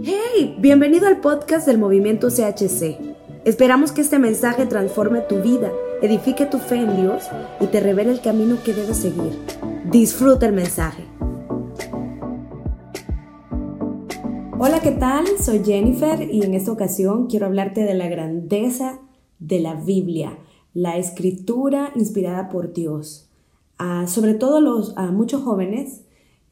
Hey, bienvenido al podcast del movimiento CHC. Esperamos que este mensaje transforme tu vida, edifique tu fe en Dios y te revele el camino que debes seguir. Disfruta el mensaje. Hola, ¿qué tal? Soy Jennifer y en esta ocasión quiero hablarte de la grandeza de la Biblia, la escritura inspirada por Dios. Ah, sobre todo los, a muchos jóvenes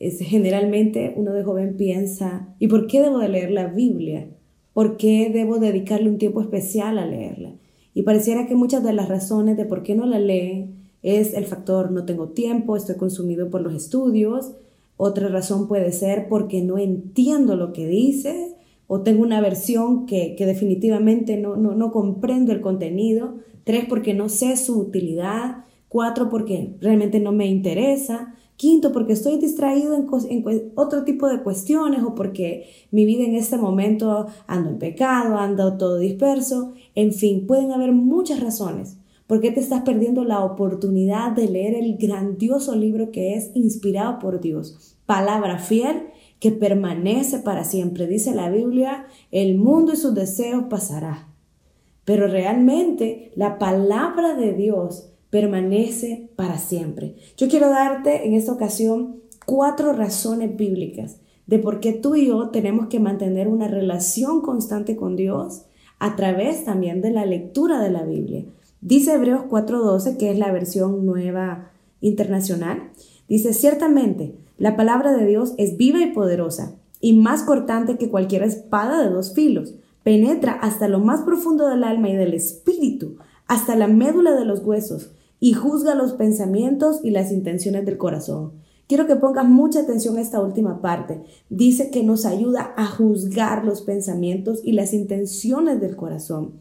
generalmente uno de joven piensa, ¿y por qué debo de leer la Biblia? ¿Por qué debo dedicarle un tiempo especial a leerla? Y pareciera que muchas de las razones de por qué no la leen es el factor no tengo tiempo, estoy consumido por los estudios. Otra razón puede ser porque no entiendo lo que dice o tengo una versión que, definitivamente no, comprendo el contenido. Tres, porque no sé su utilidad. Cuatro, porque realmente no me interesa. Quinto, porque estoy distraído en, otro tipo de cuestiones o porque mi vida en este momento ando en pecado, ando todo disperso. En fin, pueden haber muchas razones. ¿Por qué te estás perdiendo la oportunidad de leer el grandioso libro que es inspirado por Dios? Palabra fiel que permanece para siempre. Dice la Biblia, el mundo y sus deseos pasará. Pero realmente la palabra de Dios permanece para siempre. Yo quiero darte en esta ocasión cuatro razones bíblicas de por qué tú y yo tenemos que mantener una relación constante con Dios a través también de la lectura de la Biblia. Dice Hebreos 4:12, que es la versión nueva internacional, dice, ciertamente, la palabra de Dios es viva y poderosa y más cortante que cualquier espada de dos filos. Penetra hasta lo más profundo del alma y del espíritu, hasta la médula de los huesos y juzga los pensamientos y las intenciones del corazón. Quiero que pongas mucha atención a esta última parte. Dice que nos ayuda a juzgar los pensamientos y las intenciones del corazón.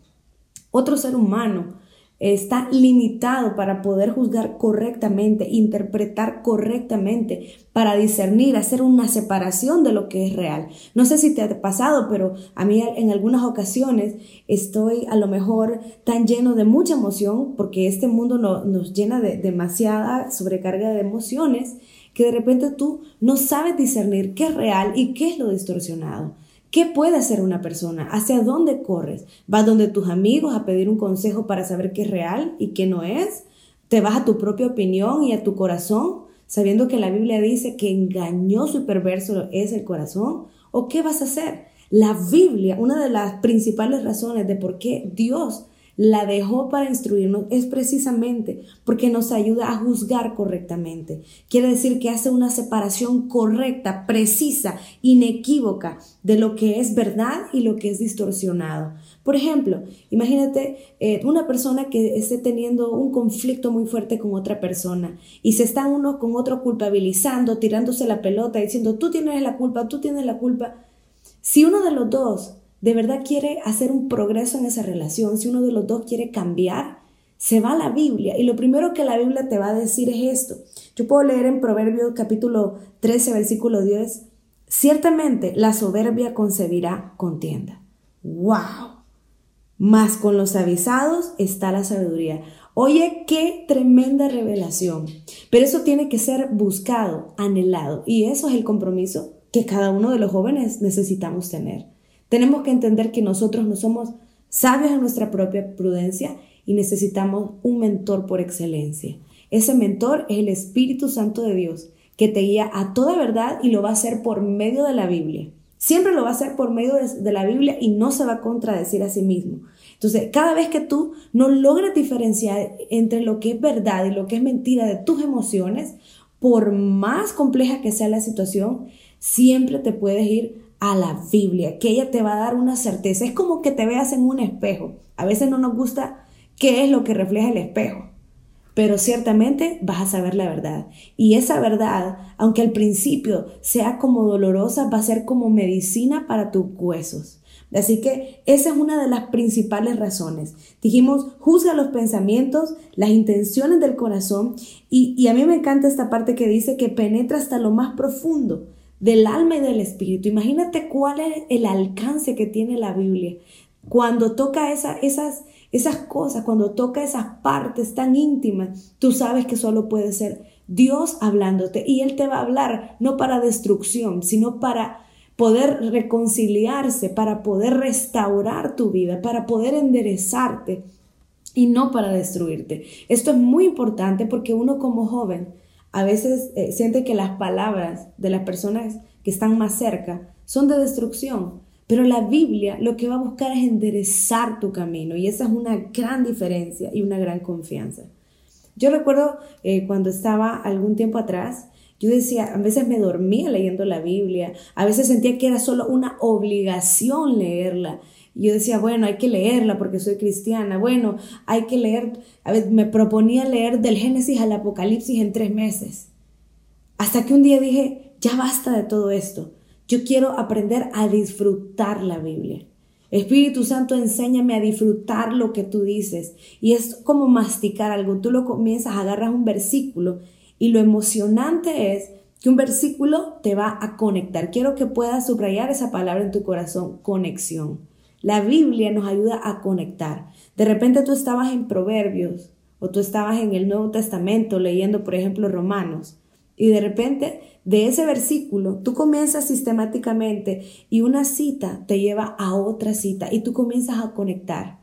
Otro ser humano está limitado para poder juzgar correctamente, interpretar correctamente, para discernir, hacer una separación de lo que es real. No sé si te ha pasado, pero a mí en algunas ocasiones estoy a lo mejor tan lleno de mucha emoción, porque este mundo nos llena de demasiada sobrecarga de emociones, que de repente tú no sabes discernir qué es real y qué es lo distorsionado. ¿Qué puede hacer una persona? ¿Hacia dónde corres? ¿Vas donde tus amigos a pedir un consejo para saber qué es real y qué no es? ¿Te vas a tu propia opinión y a tu corazón, sabiendo que la Biblia dice que engañoso y perverso es el corazón? ¿O qué vas a hacer? La Biblia, una de las principales razones de por qué Dios la dejó para instruirnos es precisamente porque nos ayuda a juzgar correctamente. Quiere decir que hace una separación correcta, precisa, inequívoca de lo que es verdad y lo que es distorsionado. Por ejemplo, imagínate eh, una persona que esté teniendo un conflicto muy fuerte con otra persona y se están uno con otro culpabilizando, tirándose la pelota, diciendo tú tienes la culpa, tú tienes la culpa. Si uno de los dos de verdad quiere hacer un progreso en esa relación, si uno de los dos quiere cambiar, se va a la Biblia y lo primero que la Biblia te va a decir es esto. Yo puedo leer en Proverbios capítulo 13, versículo 10, ciertamente la soberbia concebirá contienda. ¡Wow! Más con los avisados está la sabiduría. Oye, qué tremenda revelación. Pero eso tiene que ser buscado, anhelado. Y eso es el compromiso que cada uno de los jóvenes necesitamos tener. Tenemos que entender que nosotros no somos sabios en nuestra propia prudencia y necesitamos un mentor por excelencia. Ese mentor es el Espíritu Santo de Dios, que te guía a toda verdad y lo va a hacer por medio de la Biblia. Siempre lo va a hacer por medio de, la Biblia y no se va a contradecir a sí mismo. Entonces, cada vez que tú no logres diferenciar entre lo que es verdad y lo que es mentira de tus emociones, por más compleja que sea la situación, siempre te puedes ir a la Biblia, que ella te va a dar una certeza. Es como que te veas en un espejo. A veces no nos gusta qué es lo que refleja el espejo, pero ciertamente vas a saber la verdad. Y esa verdad, aunque al principio sea como dolorosa, va a ser como medicina para tus huesos. Así que esa es una de las principales razones. Dijimos, juzga los pensamientos, las intenciones del corazón y, y a mí me encanta esta parte que dice que penetra hasta lo más profundo del alma y del espíritu. Imagínate cuál es el alcance que tiene la Biblia. Cuando toca esas, esas cosas, cuando toca esas partes tan íntimas, tú sabes que solo puede ser Dios hablándote y Él te va a hablar no para destrucción, sino para poder reconciliarse, para poder restaurar tu vida, para poder enderezarte y no para destruirte. Esto es muy importante porque uno como joven a veces eh, siente que las palabras de las personas que están más cerca son de destrucción, pero la Biblia lo que va a buscar es enderezar tu camino y esa es una gran diferencia y una gran confianza. Yo recuerdo eh, cuando estaba algún tiempo atrás, yo decía, a veces me dormía leyendo la Biblia, a veces sentía que era solo una obligación leerla. Yo decía, bueno, hay que leerla porque soy cristiana. Bueno, hay que leer, a ver, me proponía leer del Génesis al Apocalipsis en tres meses. Hasta que un día dije, ya basta de todo esto. Yo quiero aprender a disfrutar la Biblia. Espíritu Santo, enséñame a disfrutar lo que tú dices. Y es como masticar algo. Tú lo comienzas, agarras un versículo y lo emocionante es que un versículo te va a conectar. Quiero que puedas subrayar esa palabra en tu corazón, conexión. La Biblia nos ayuda a conectar. De repente tú estabas en Proverbios o tú estabas en el Nuevo Testamento leyendo, por ejemplo, Romanos. Y de repente de ese versículo tú comienzas sistemáticamente y una cita te lleva a otra cita y tú comienzas a conectar.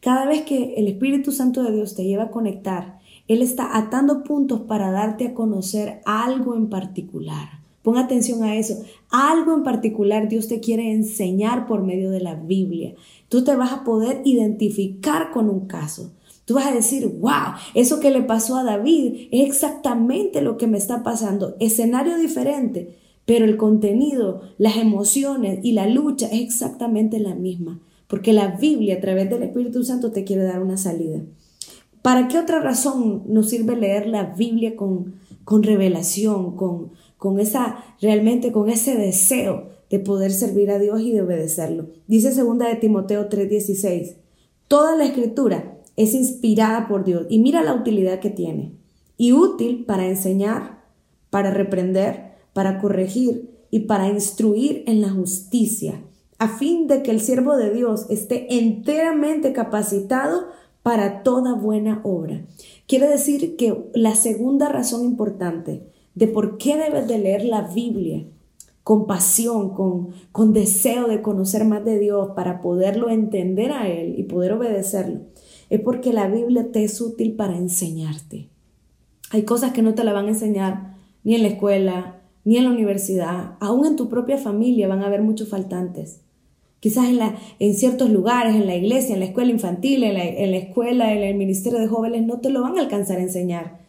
Cada vez que el Espíritu Santo de Dios te lleva a conectar, Él está atando puntos para darte a conocer algo en particular. Pon atención a eso. Algo en particular Dios te quiere enseñar por medio de la Biblia. Tú te vas a poder identificar con un caso. Tú vas a decir, wow, eso que le pasó a David es exactamente lo que me está pasando. Escenario diferente, pero el contenido, las emociones y la lucha es exactamente la misma. Porque la Biblia a través del Espíritu Santo te quiere dar una salida. ¿Para qué otra razón nos sirve leer la Biblia con, con revelación, con, con esa, realmente con ese deseo de poder servir a Dios y de obedecerlo. Dice segunda de Timoteo 3:16, toda la escritura es inspirada por Dios y mira la utilidad que tiene y útil para enseñar, para reprender, para corregir y para instruir en la justicia, a fin de que el siervo de Dios esté enteramente capacitado para toda buena obra. Quiere decir que la segunda razón importante de por qué debes de leer la Biblia con pasión, con, con deseo de conocer más de Dios para poderlo entender a Él y poder obedecerlo, es porque la Biblia te es útil para enseñarte. Hay cosas que no te la van a enseñar ni en la escuela, ni en la universidad, aún en tu propia familia van a haber muchos faltantes. Quizás en, la, en ciertos lugares, en la iglesia, en la escuela infantil, en la, en la escuela, en el ministerio de jóvenes, no te lo van a alcanzar a enseñar.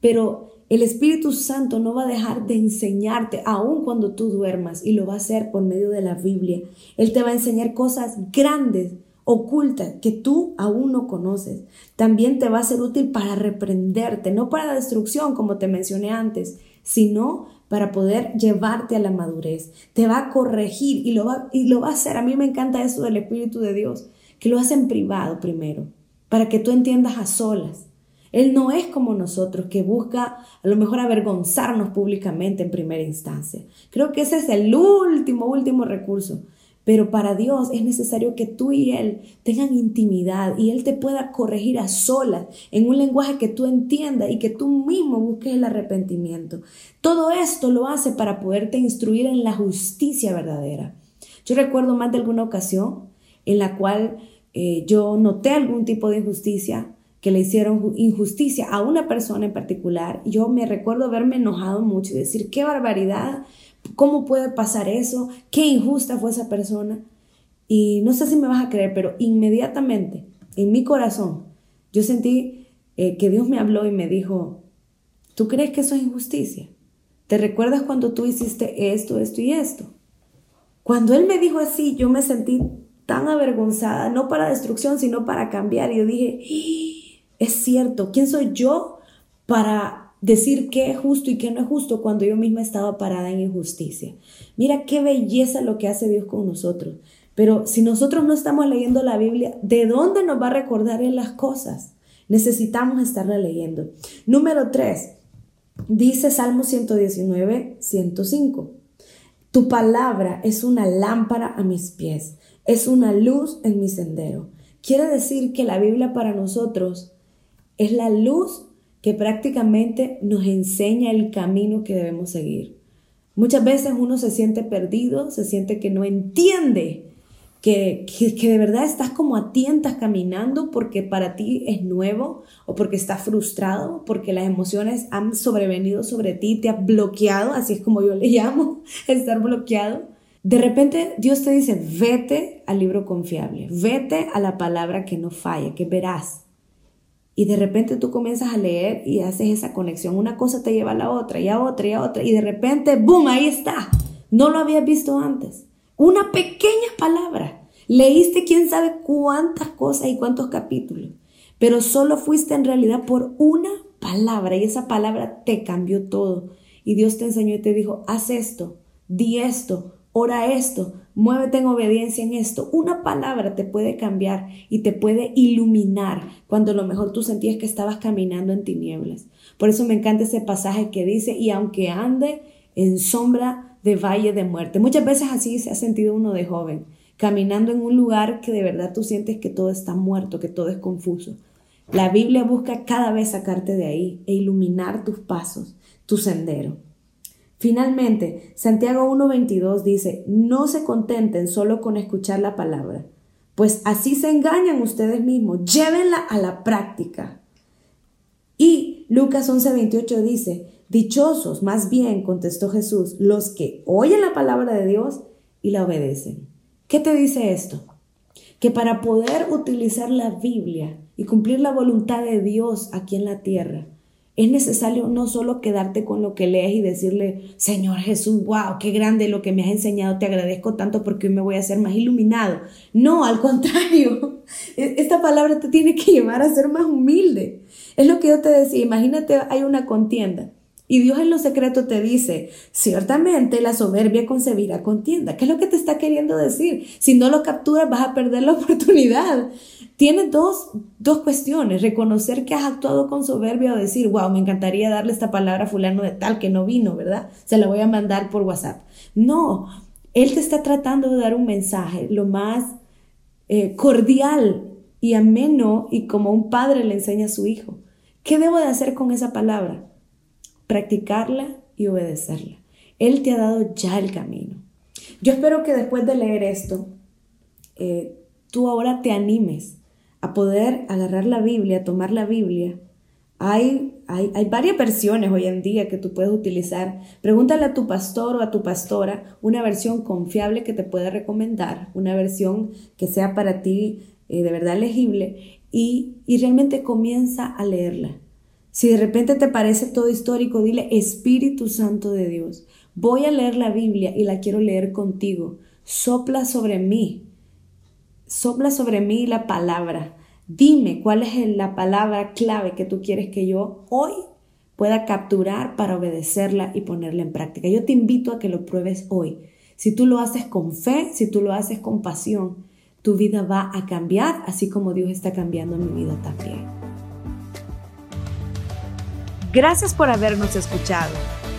Pero el Espíritu Santo no va a dejar de enseñarte aun cuando tú duermas y lo va a hacer por medio de la Biblia. Él te va a enseñar cosas grandes, ocultas, que tú aún no conoces. También te va a ser útil para reprenderte, no para destrucción como te mencioné antes, sino para poder llevarte a la madurez. Te va a corregir y lo va, y lo va a hacer. A mí me encanta eso del Espíritu de Dios, que lo hace en privado primero, para que tú entiendas a solas él no es como nosotros, que busca a lo mejor avergonzarnos públicamente en primera instancia. Creo que ese es el último, último recurso. Pero para Dios es necesario que tú y Él tengan intimidad y Él te pueda corregir a solas en un lenguaje que tú entiendas y que tú mismo busques el arrepentimiento. Todo esto lo hace para poderte instruir en la justicia verdadera. Yo recuerdo más de alguna ocasión en la cual eh, yo noté algún tipo de injusticia que le hicieron injusticia a una persona en particular. Yo me recuerdo haberme enojado mucho y decir, qué barbaridad, ¿cómo puede pasar eso? Qué injusta fue esa persona. Y no sé si me vas a creer, pero inmediatamente en mi corazón yo sentí eh, que Dios me habló y me dijo, ¿tú crees que eso es injusticia? ¿Te recuerdas cuando tú hiciste esto, esto y esto? Cuando Él me dijo así, yo me sentí tan avergonzada, no para destrucción, sino para cambiar. Y yo dije, es cierto, ¿quién soy yo para decir qué es justo y qué no es justo cuando yo misma estaba parada en injusticia? Mira qué belleza lo que hace Dios con nosotros. Pero si nosotros no estamos leyendo la Biblia, ¿de dónde nos va a recordar en las cosas? Necesitamos estarla leyendo. Número 3. Dice Salmo 119, 105. Tu palabra es una lámpara a mis pies, es una luz en mi sendero. Quiere decir que la Biblia para nosotros es la luz que prácticamente nos enseña el camino que debemos seguir. Muchas veces uno se siente perdido, se siente que no entiende que, que, de verdad estás como a tientas caminando porque para ti es nuevo o porque estás frustrado, porque las emociones han sobrevenido sobre ti, te ha bloqueado, así es como yo le llamo, estar bloqueado. De repente Dios te dice, vete al libro confiable, vete a la palabra que no falla, que verás. Y de repente tú comienzas a leer y haces esa conexión. Una cosa te lleva a la otra y a otra y a otra. Y de repente, ¡boom! Ahí está. No lo habías visto antes. Una pequeña palabra. Leíste quién sabe cuántas cosas y cuántos capítulos, pero solo fuiste en realidad por una palabra y esa palabra te cambió todo. Y Dios te enseñó y te dijo, haz esto, di esto, ora esto, muévete en obediencia en esto. Una palabra te puede cambiar y te puede iluminar cuando a lo mejor tú sentías que estabas caminando en tinieblas. Por eso me encanta ese pasaje que dice, y aunque ande en sombra de valle de muerte. Muchas veces así se ha sentido uno de joven, caminando en un lugar que de verdad tú sientes que todo está muerto, que todo es confuso. La Biblia busca cada vez sacarte de ahí e iluminar tus pasos, tu sendero. Finalmente, Santiago 1.22 dice, no se contenten solo con escuchar la palabra, pues así se engañan ustedes mismos, llévenla a la práctica. Y Lucas 11.28 dice, Dichosos, más bien, contestó Jesús, los que oyen la palabra de Dios y la obedecen. ¿Qué te dice esto? Que para poder utilizar la Biblia y cumplir la voluntad de Dios aquí en la tierra, es necesario no solo quedarte con lo que lees y decirle, Señor Jesús, wow, qué grande lo que me has enseñado, te agradezco tanto porque hoy me voy a hacer más iluminado. No, al contrario, e-, esta palabra te tiene que llevar a ser más humilde. Es lo que yo te decía, imagínate, hay una contienda y Dios en lo secreto te dice, ciertamente la soberbia concebirá contienda. ¿Qué es lo que te está queriendo decir? Si no lo capturas vas a perder la oportunidad. Tiene dos, dos cuestiones, reconocer que has actuado con soberbia o decir, wow, me encantaría darle esta palabra a fulano de tal que no vino, ¿verdad? Se la voy a mandar por WhatsApp. No, Él te está tratando de dar un mensaje lo más eh, cordial y ameno y como un padre le enseña a su hijo. ¿Qué debo de hacer con esa palabra? Practicarla y obedecerla. Él te ha dado ya el camino. Yo espero que después de leer esto, eh, tú ahora te animes a poder agarrar la Biblia, tomar la Biblia. Hay, hay, hay, varias versiones hoy en día que tú puedes utilizar. Pregúntale a tu pastor o a tu pastora una versión confiable que te pueda recomendar, una versión que sea para ti eh, de verdad legible y, y realmente comienza a leerla. Si de repente te parece todo histórico, dile Espíritu Santo de Dios. Voy a leer la Biblia y la quiero leer contigo. Sopla sobre mí. Sopla sobre mí la palabra. Dime cuál es la palabra clave que tú quieres que yo hoy pueda capturar para obedecerla y ponerla en práctica. Yo te invito a que lo pruebes hoy. Si tú lo haces con fe, si tú lo haces con pasión, tu vida va a cambiar, así como Dios está cambiando mi vida también. Gracias por habernos escuchado.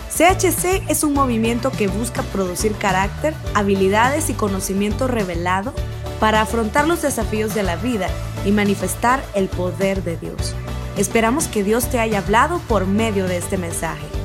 CHC es un movimiento que busca producir carácter, habilidades y conocimiento revelado para afrontar los desafíos de la vida y manifestar el poder de Dios. Esperamos que Dios te haya hablado por medio de este mensaje.